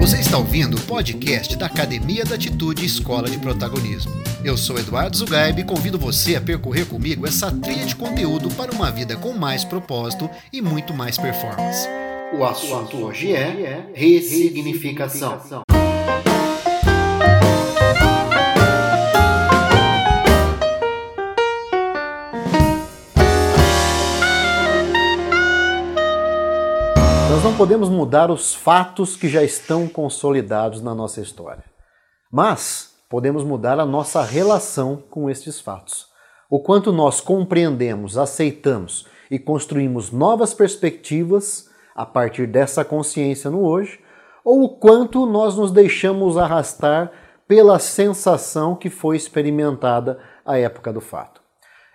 Você está ouvindo o podcast da Academia da Atitude Escola de Protagonismo. Eu sou Eduardo Zugaib e convido você a percorrer comigo essa trilha de conteúdo para uma vida com mais propósito e muito mais performance. O assunto hoje é ressignificação. Não podemos mudar os fatos que já estão consolidados na nossa história. Mas podemos mudar a nossa relação com estes fatos. O quanto nós compreendemos, aceitamos e construímos novas perspectivas a partir dessa consciência no hoje, ou o quanto nós nos deixamos arrastar pela sensação que foi experimentada à época do fato.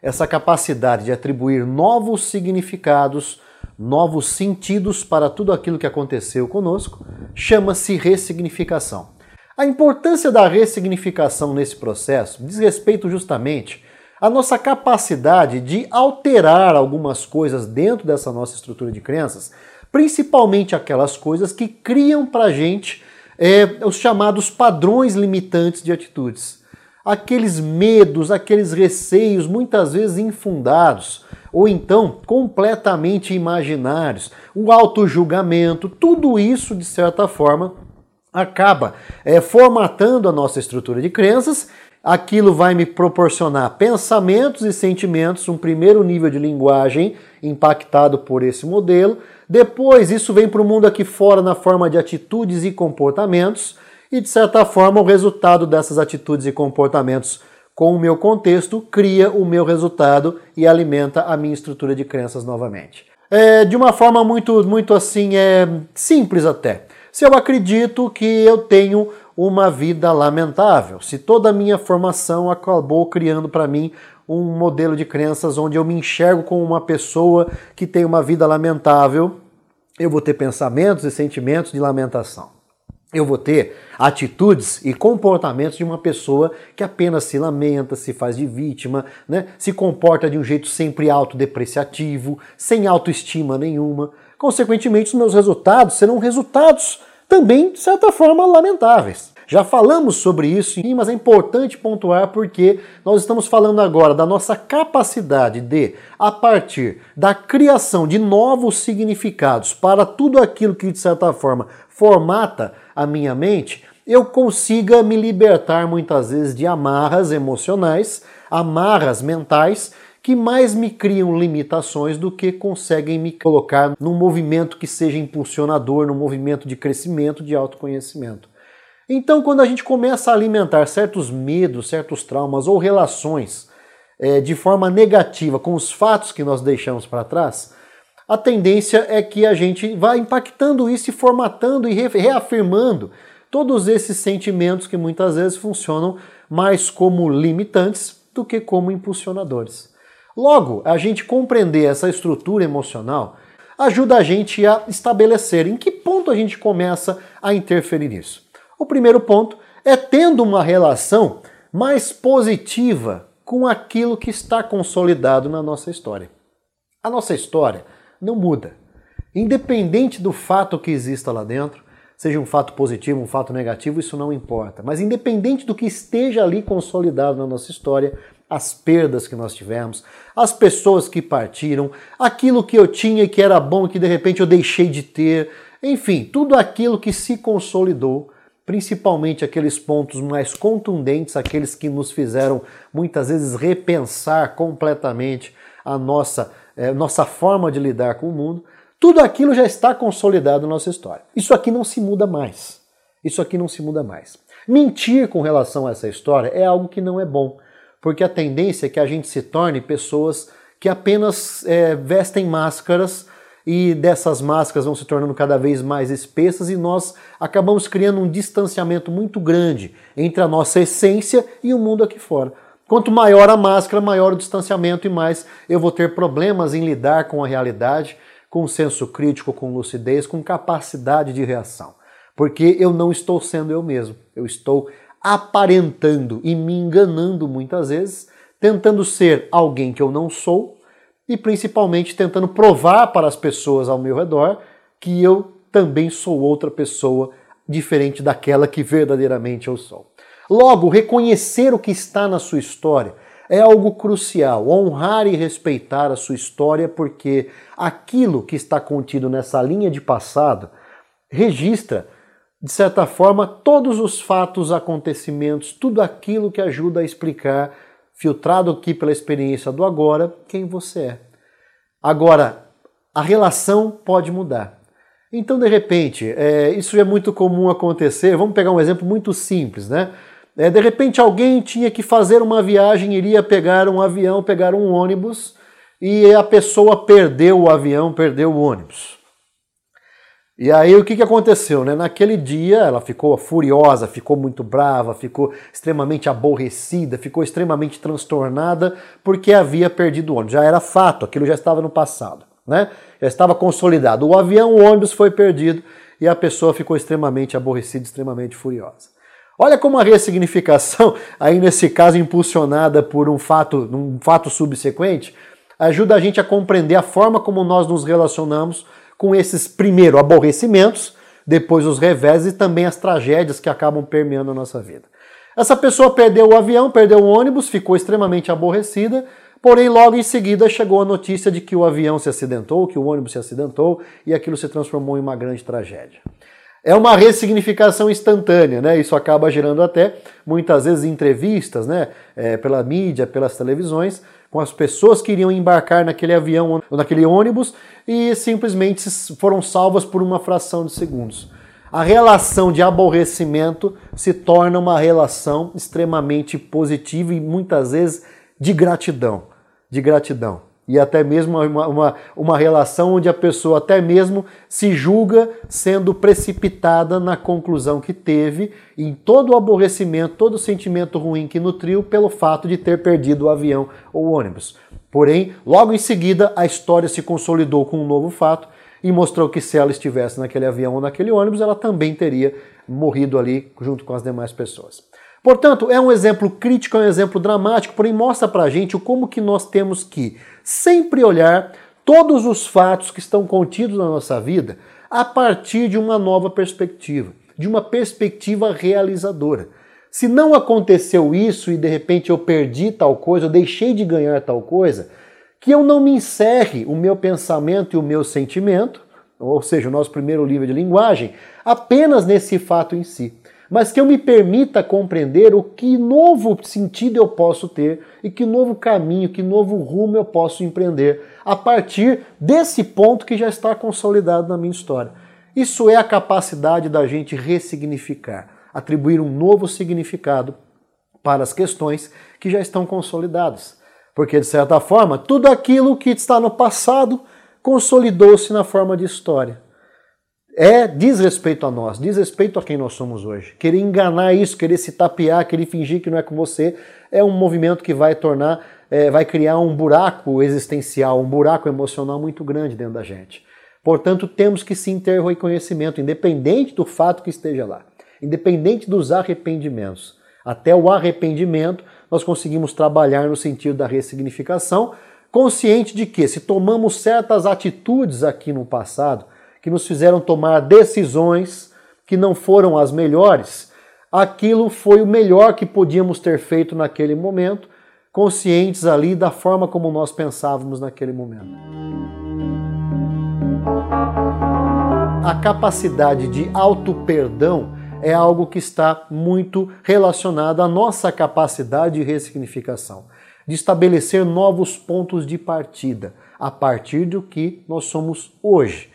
Essa capacidade de atribuir novos significados novos sentidos para tudo aquilo que aconteceu conosco, chama-se ressignificação. A importância da ressignificação nesse processo diz respeito justamente à nossa capacidade de alterar algumas coisas dentro dessa nossa estrutura de crenças, principalmente aquelas coisas que criam para a gente é, os chamados padrões limitantes de atitudes. Aqueles medos, aqueles receios, muitas vezes infundados, ou então completamente imaginários, o auto-julgamento, tudo isso, de certa forma, acaba é, formatando a nossa estrutura de crenças. Aquilo vai me proporcionar pensamentos e sentimentos, um primeiro nível de linguagem impactado por esse modelo. Depois, isso vem para o mundo aqui fora na forma de atitudes e comportamentos, e de certa forma, o resultado dessas atitudes e comportamentos com o meu contexto, cria o meu resultado e alimenta a minha estrutura de crenças novamente. É, de uma forma muito, muito assim, é, simples até. Se eu acredito que eu tenho uma vida lamentável, se toda a minha formação acabou criando para mim um modelo de crenças onde eu me enxergo como uma pessoa que tem uma vida lamentável, eu vou ter pensamentos e sentimentos de lamentação eu vou ter atitudes e comportamentos de uma pessoa que apenas se lamenta, se faz de vítima, né? se comporta de um jeito sempre autodepreciativo, sem autoestima nenhuma. Consequentemente, os meus resultados serão resultados também, de certa forma, lamentáveis. Já falamos sobre isso, mas é importante pontuar porque nós estamos falando agora da nossa capacidade de, a partir da criação de novos significados para tudo aquilo que, de certa forma, formata a minha mente, eu consiga me libertar muitas vezes de amarras emocionais, amarras mentais que mais me criam limitações do que conseguem me colocar num movimento que seja impulsionador, num movimento de crescimento, de autoconhecimento. Então, quando a gente começa a alimentar certos medos, certos traumas ou relações é, de forma negativa com os fatos que nós deixamos para trás, a tendência é que a gente vá impactando isso e formatando e reafirmando todos esses sentimentos que muitas vezes funcionam mais como limitantes do que como impulsionadores. Logo, a gente compreender essa estrutura emocional ajuda a gente a estabelecer em que ponto a gente começa a interferir nisso. O primeiro ponto é tendo uma relação mais positiva com aquilo que está consolidado na nossa história. A nossa história não muda. Independente do fato que exista lá dentro, seja um fato positivo, um fato negativo, isso não importa. Mas independente do que esteja ali consolidado na nossa história, as perdas que nós tivemos, as pessoas que partiram, aquilo que eu tinha e que era bom e que de repente eu deixei de ter, enfim, tudo aquilo que se consolidou, principalmente aqueles pontos mais contundentes, aqueles que nos fizeram muitas vezes repensar completamente a nossa é, nossa forma de lidar com o mundo, tudo aquilo já está consolidado na nossa história. Isso aqui não se muda mais. Isso aqui não se muda mais. Mentir com relação a essa história é algo que não é bom, porque a tendência é que a gente se torne pessoas que apenas é, vestem máscaras e dessas máscaras vão se tornando cada vez mais espessas e nós acabamos criando um distanciamento muito grande entre a nossa essência e o mundo aqui fora. Quanto maior a máscara, maior o distanciamento e mais eu vou ter problemas em lidar com a realidade, com senso crítico, com lucidez, com capacidade de reação. Porque eu não estou sendo eu mesmo, eu estou aparentando e me enganando muitas vezes, tentando ser alguém que eu não sou e principalmente tentando provar para as pessoas ao meu redor que eu também sou outra pessoa diferente daquela que verdadeiramente eu sou. Logo, reconhecer o que está na sua história é algo crucial. Honrar e respeitar a sua história, porque aquilo que está contido nessa linha de passado registra, de certa forma, todos os fatos, acontecimentos, tudo aquilo que ajuda a explicar, filtrado aqui pela experiência do agora, quem você é. Agora, a relação pode mudar. Então, de repente, é, isso é muito comum acontecer. Vamos pegar um exemplo muito simples, né? É, de repente alguém tinha que fazer uma viagem, iria pegar um avião, pegar um ônibus, e a pessoa perdeu o avião, perdeu o ônibus. E aí o que, que aconteceu? Né? Naquele dia ela ficou furiosa, ficou muito brava, ficou extremamente aborrecida, ficou extremamente transtornada porque havia perdido o ônibus. Já era fato, aquilo já estava no passado, né? já estava consolidado. O avião, o ônibus foi perdido e a pessoa ficou extremamente aborrecida, extremamente furiosa. Olha como a ressignificação, aí nesse caso impulsionada por um fato, um fato subsequente, ajuda a gente a compreender a forma como nós nos relacionamos com esses, primeiro, aborrecimentos, depois os revés e também as tragédias que acabam permeando a nossa vida. Essa pessoa perdeu o avião, perdeu o ônibus, ficou extremamente aborrecida, porém logo em seguida chegou a notícia de que o avião se acidentou, que o ônibus se acidentou e aquilo se transformou em uma grande tragédia. É uma ressignificação instantânea, né? Isso acaba gerando até muitas vezes entrevistas, né? É, pela mídia, pelas televisões, com as pessoas que iriam embarcar naquele avião ou naquele ônibus e simplesmente foram salvas por uma fração de segundos. A relação de aborrecimento se torna uma relação extremamente positiva e muitas vezes de gratidão. De gratidão e até mesmo uma, uma, uma relação onde a pessoa até mesmo se julga sendo precipitada na conclusão que teve em todo o aborrecimento, todo o sentimento ruim que nutriu pelo fato de ter perdido o avião ou o ônibus. Porém, logo em seguida, a história se consolidou com um novo fato e mostrou que se ela estivesse naquele avião ou naquele ônibus, ela também teria morrido ali junto com as demais pessoas. Portanto, é um exemplo crítico, é um exemplo dramático, porém mostra pra gente o como que nós temos que sempre olhar todos os fatos que estão contidos na nossa vida a partir de uma nova perspectiva, de uma perspectiva realizadora. Se não aconteceu isso e de repente eu perdi tal coisa, eu deixei de ganhar tal coisa, que eu não me encerre o meu pensamento e o meu sentimento, ou seja, o nosso primeiro livro de linguagem, apenas nesse fato em si mas que eu me permita compreender o que novo sentido eu posso ter e que novo caminho, que novo rumo eu posso empreender a partir desse ponto que já está consolidado na minha história. Isso é a capacidade da gente ressignificar, atribuir um novo significado para as questões que já estão consolidadas. Porque, de certa forma, tudo aquilo que está no passado consolidou-se na forma de história é diz respeito a nós, diz respeito a quem nós somos hoje. Querer enganar isso, querer se tapear, querer fingir que não é com você, é um movimento que vai tornar, é, vai criar um buraco existencial, um buraco emocional muito grande dentro da gente. Portanto, temos que sim ter reconhecimento, independente do fato que esteja lá, independente dos arrependimentos. Até o arrependimento, nós conseguimos trabalhar no sentido da ressignificação, consciente de que se tomamos certas atitudes aqui no passado, que nos fizeram tomar decisões que não foram as melhores, aquilo foi o melhor que podíamos ter feito naquele momento, conscientes ali da forma como nós pensávamos naquele momento. A capacidade de auto-perdão é algo que está muito relacionado à nossa capacidade de ressignificação, de estabelecer novos pontos de partida a partir do que nós somos hoje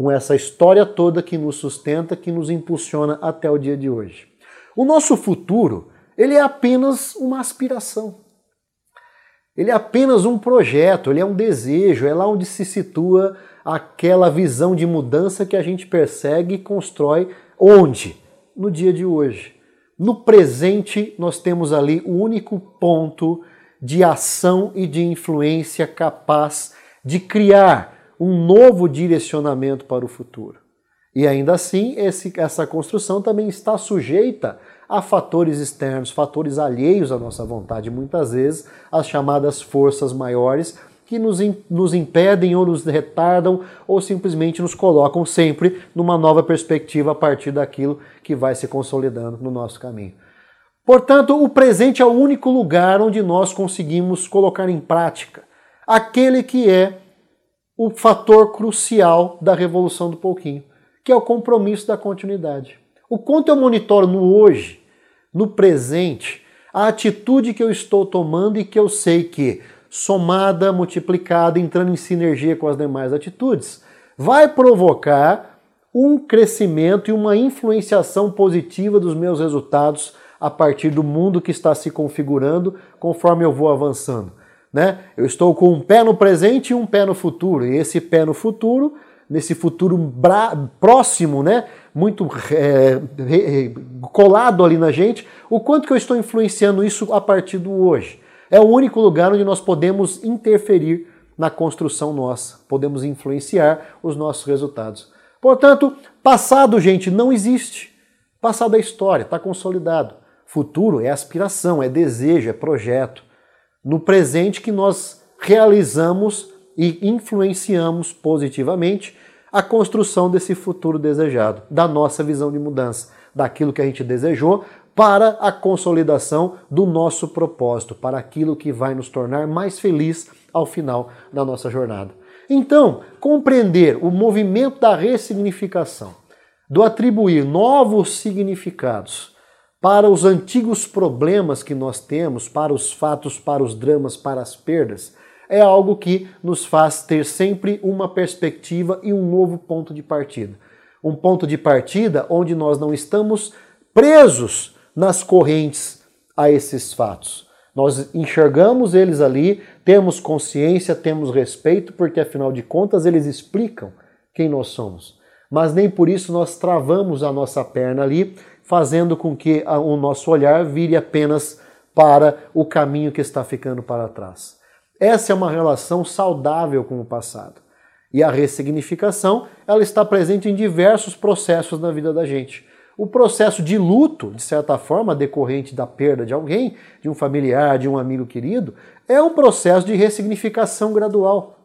com essa história toda que nos sustenta, que nos impulsiona até o dia de hoje. O nosso futuro, ele é apenas uma aspiração. Ele é apenas um projeto, ele é um desejo, é lá onde se situa aquela visão de mudança que a gente persegue e constrói onde? No dia de hoje. No presente, nós temos ali o único ponto de ação e de influência capaz de criar um novo direcionamento para o futuro. E ainda assim, esse, essa construção também está sujeita a fatores externos, fatores alheios à nossa vontade, muitas vezes as chamadas forças maiores que nos, nos impedem ou nos retardam ou simplesmente nos colocam sempre numa nova perspectiva a partir daquilo que vai se consolidando no nosso caminho. Portanto, o presente é o único lugar onde nós conseguimos colocar em prática aquele que é o fator crucial da revolução do pouquinho, que é o compromisso da continuidade. O quanto eu monitoro no hoje, no presente, a atitude que eu estou tomando e que eu sei que, somada, multiplicada, entrando em sinergia com as demais atitudes, vai provocar um crescimento e uma influenciação positiva dos meus resultados a partir do mundo que está se configurando conforme eu vou avançando. Né? Eu estou com um pé no presente e um pé no futuro, e esse pé no futuro, nesse futuro próximo, né? muito é, colado ali na gente, o quanto que eu estou influenciando isso a partir do hoje. É o único lugar onde nós podemos interferir na construção nossa, podemos influenciar os nossos resultados. Portanto, passado, gente, não existe. Passado é história, está consolidado. Futuro é aspiração, é desejo, é projeto. No presente que nós realizamos e influenciamos positivamente a construção desse futuro desejado, da nossa visão de mudança, daquilo que a gente desejou para a consolidação do nosso propósito, para aquilo que vai nos tornar mais feliz ao final da nossa jornada. Então, compreender o movimento da ressignificação, do atribuir novos significados para os antigos problemas que nós temos, para os fatos, para os dramas, para as perdas, é algo que nos faz ter sempre uma perspectiva e um novo ponto de partida. Um ponto de partida onde nós não estamos presos nas correntes a esses fatos. Nós enxergamos eles ali, temos consciência, temos respeito, porque afinal de contas eles explicam quem nós somos. Mas nem por isso nós travamos a nossa perna ali, fazendo com que o nosso olhar vire apenas para o caminho que está ficando para trás. Essa é uma relação saudável com o passado. E a ressignificação, ela está presente em diversos processos na vida da gente. O processo de luto, de certa forma, decorrente da perda de alguém, de um familiar, de um amigo querido, é um processo de ressignificação gradual,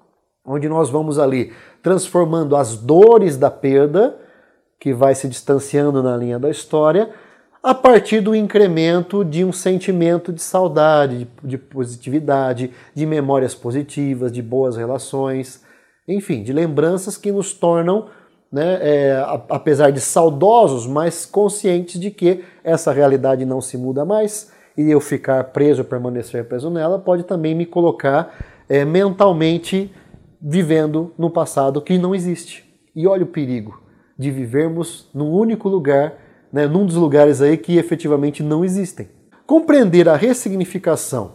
onde nós vamos ali transformando as dores da perda, que vai se distanciando na linha da história, a partir do incremento de um sentimento de saudade, de, de positividade, de memórias positivas, de boas relações, enfim, de lembranças que nos tornam, né, é, apesar de saudosos, mais conscientes de que essa realidade não se muda mais e eu ficar preso, permanecer preso nela, pode também me colocar é, mentalmente vivendo no passado que não existe. E olha o perigo de vivermos num único lugar né, num dos lugares aí que efetivamente não existem. Compreender a ressignificação,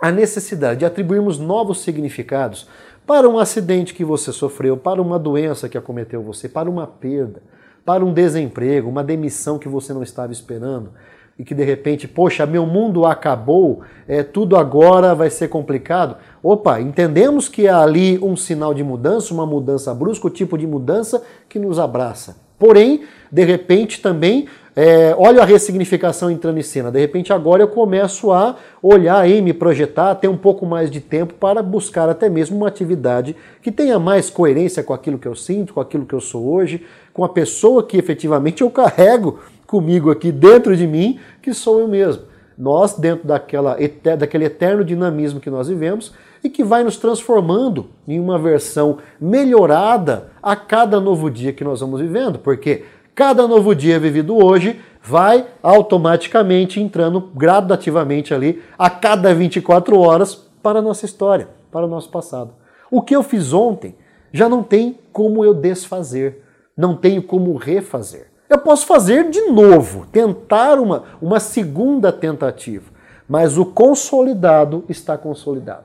a necessidade de atribuirmos novos significados para um acidente que você sofreu, para uma doença que acometeu você, para uma perda, para um desemprego, uma demissão que você não estava esperando e que de repente, poxa, meu mundo acabou, é, tudo agora vai ser complicado. Opa, entendemos que há ali um sinal de mudança, uma mudança brusca, o tipo de mudança que nos abraça. Porém, de repente também, é, olha a ressignificação entrando em cena. De repente agora eu começo a olhar e me projetar, ter um pouco mais de tempo para buscar até mesmo uma atividade que tenha mais coerência com aquilo que eu sinto, com aquilo que eu sou hoje, com a pessoa que efetivamente eu carrego comigo aqui dentro de mim, que sou eu mesmo. Nós, dentro daquela, daquele eterno dinamismo que nós vivemos, e que vai nos transformando em uma versão melhorada a cada novo dia que nós vamos vivendo, porque cada novo dia vivido hoje vai automaticamente entrando gradativamente ali a cada 24 horas para a nossa história, para o nosso passado. O que eu fiz ontem já não tem como eu desfazer, não tenho como refazer. Eu posso fazer de novo, tentar uma, uma segunda tentativa, mas o consolidado está consolidado.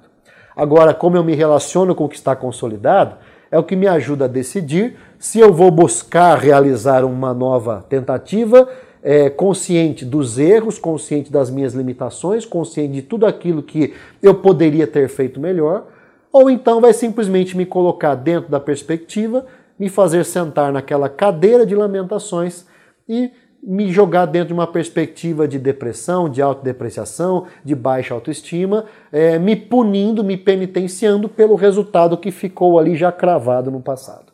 Agora, como eu me relaciono com o que está consolidado, é o que me ajuda a decidir se eu vou buscar realizar uma nova tentativa, é, consciente dos erros, consciente das minhas limitações, consciente de tudo aquilo que eu poderia ter feito melhor, ou então vai simplesmente me colocar dentro da perspectiva, me fazer sentar naquela cadeira de lamentações e me jogar dentro de uma perspectiva de depressão, de autodepreciação, de baixa autoestima, é, me punindo, me penitenciando pelo resultado que ficou ali já cravado no passado.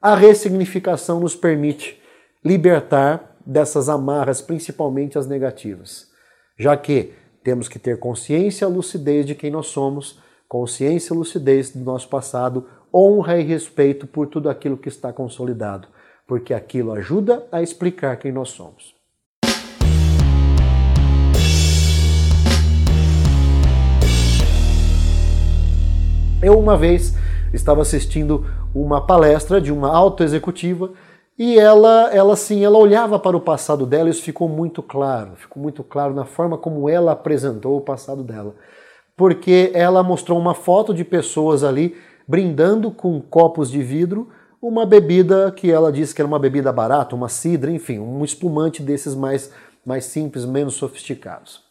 A ressignificação nos permite libertar dessas amarras, principalmente as negativas, já que temos que ter consciência e lucidez de quem nós somos, consciência e lucidez do nosso passado, honra e respeito por tudo aquilo que está consolidado porque aquilo ajuda a explicar quem nós somos. Eu uma vez estava assistindo uma palestra de uma autoexecutiva e ela, ela assim, ela olhava para o passado dela e isso ficou muito claro, ficou muito claro na forma como ela apresentou o passado dela. Porque ela mostrou uma foto de pessoas ali brindando com copos de vidro uma bebida que ela disse que era uma bebida barata, uma cidra, enfim, um espumante desses mais, mais simples, menos sofisticados.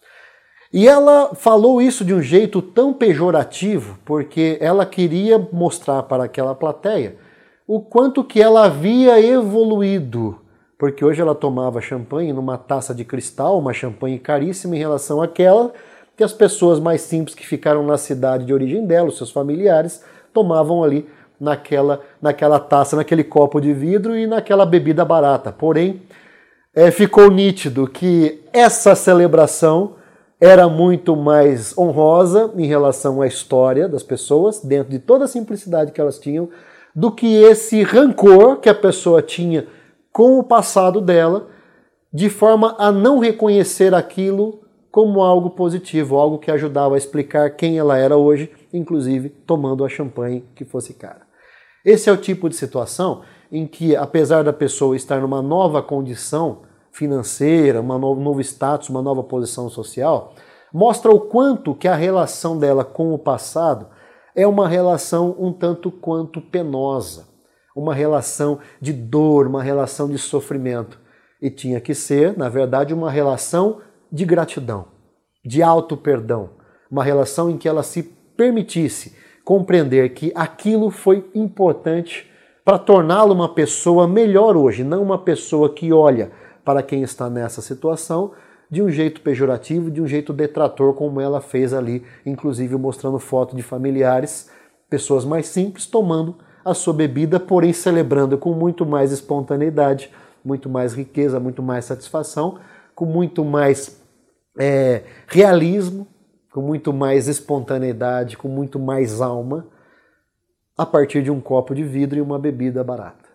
E ela falou isso de um jeito tão pejorativo, porque ela queria mostrar para aquela plateia o quanto que ela havia evoluído, porque hoje ela tomava champanhe numa taça de cristal, uma champanhe caríssima em relação àquela que as pessoas mais simples que ficaram na cidade de origem dela, os seus familiares, tomavam ali naquela, naquela taça, naquele copo de vidro e naquela bebida barata. Porém, é, ficou nítido que essa celebração era muito mais honrosa em relação à história das pessoas, dentro de toda a simplicidade que elas tinham, do que esse rancor que a pessoa tinha com o passado dela, de forma a não reconhecer aquilo como algo positivo, algo que ajudava a explicar quem ela era hoje, inclusive tomando a champanhe que fosse cara. Esse é o tipo de situação em que, apesar da pessoa estar numa nova condição financeira, um novo status, uma nova posição social, mostra o quanto que a relação dela com o passado é uma relação um tanto quanto penosa, uma relação de dor, uma relação de sofrimento. E tinha que ser, na verdade, uma relação de gratidão, de auto-perdão, uma relação em que ela se permitisse compreender que aquilo foi importante para torná-lo uma pessoa melhor hoje, não uma pessoa que olha para quem está nessa situação de um jeito pejorativo, de um jeito detrator, como ela fez ali, inclusive mostrando foto de familiares, pessoas mais simples, tomando a sua bebida, porém celebrando com muito mais espontaneidade, muito mais riqueza, muito mais satisfação, com muito mais é, realismo, com muito mais espontaneidade, com muito mais alma, a partir de um copo de vidro e uma bebida barata.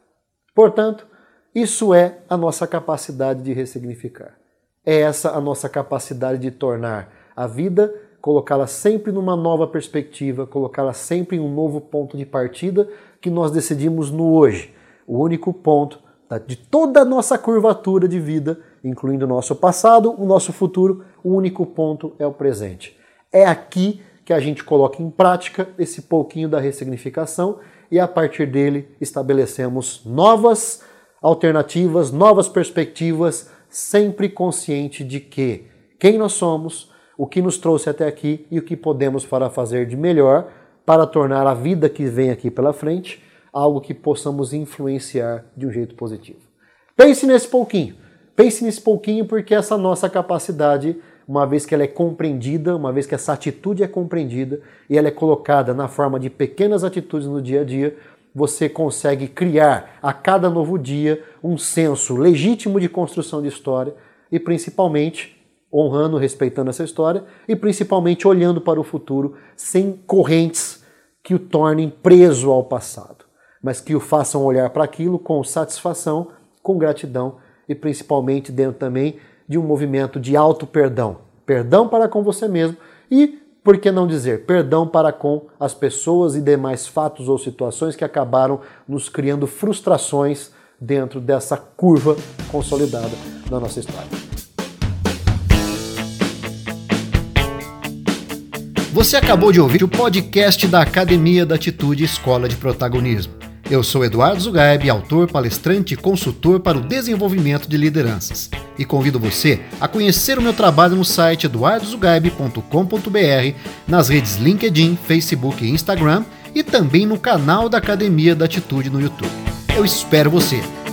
Portanto, isso é a nossa capacidade de ressignificar. É essa a nossa capacidade de tornar a vida, colocá-la sempre numa nova perspectiva, colocá-la sempre em um novo ponto de partida que nós decidimos no hoje. O único ponto de toda a nossa curvatura de vida, incluindo o nosso passado, o nosso futuro, o único ponto é o presente. É aqui que a gente coloca em prática esse pouquinho da ressignificação e a partir dele estabelecemos novas alternativas, novas perspectivas, sempre consciente de que quem nós somos, o que nos trouxe até aqui e o que podemos para fazer de melhor para tornar a vida que vem aqui pela frente algo que possamos influenciar de um jeito positivo. Pense nesse pouquinho. Pense nesse pouquinho porque essa nossa capacidade uma vez que ela é compreendida, uma vez que essa atitude é compreendida e ela é colocada na forma de pequenas atitudes no dia a dia, você consegue criar a cada novo dia um senso legítimo de construção de história e principalmente honrando, respeitando essa história e principalmente olhando para o futuro sem correntes que o tornem preso ao passado, mas que o façam olhar para aquilo com satisfação, com gratidão e principalmente dentro também de um movimento de auto-perdão. Perdão para com você mesmo e, por que não dizer, perdão para com as pessoas e demais fatos ou situações que acabaram nos criando frustrações dentro dessa curva consolidada da nossa história. Você acabou de ouvir o podcast da Academia da Atitude Escola de Protagonismo. Eu sou Eduardo Zugaib, autor, palestrante e consultor para o desenvolvimento de lideranças. E convido você a conhecer o meu trabalho no site eduardozugaib.com.br, nas redes LinkedIn, Facebook e Instagram e também no canal da Academia da Atitude no YouTube. Eu espero você!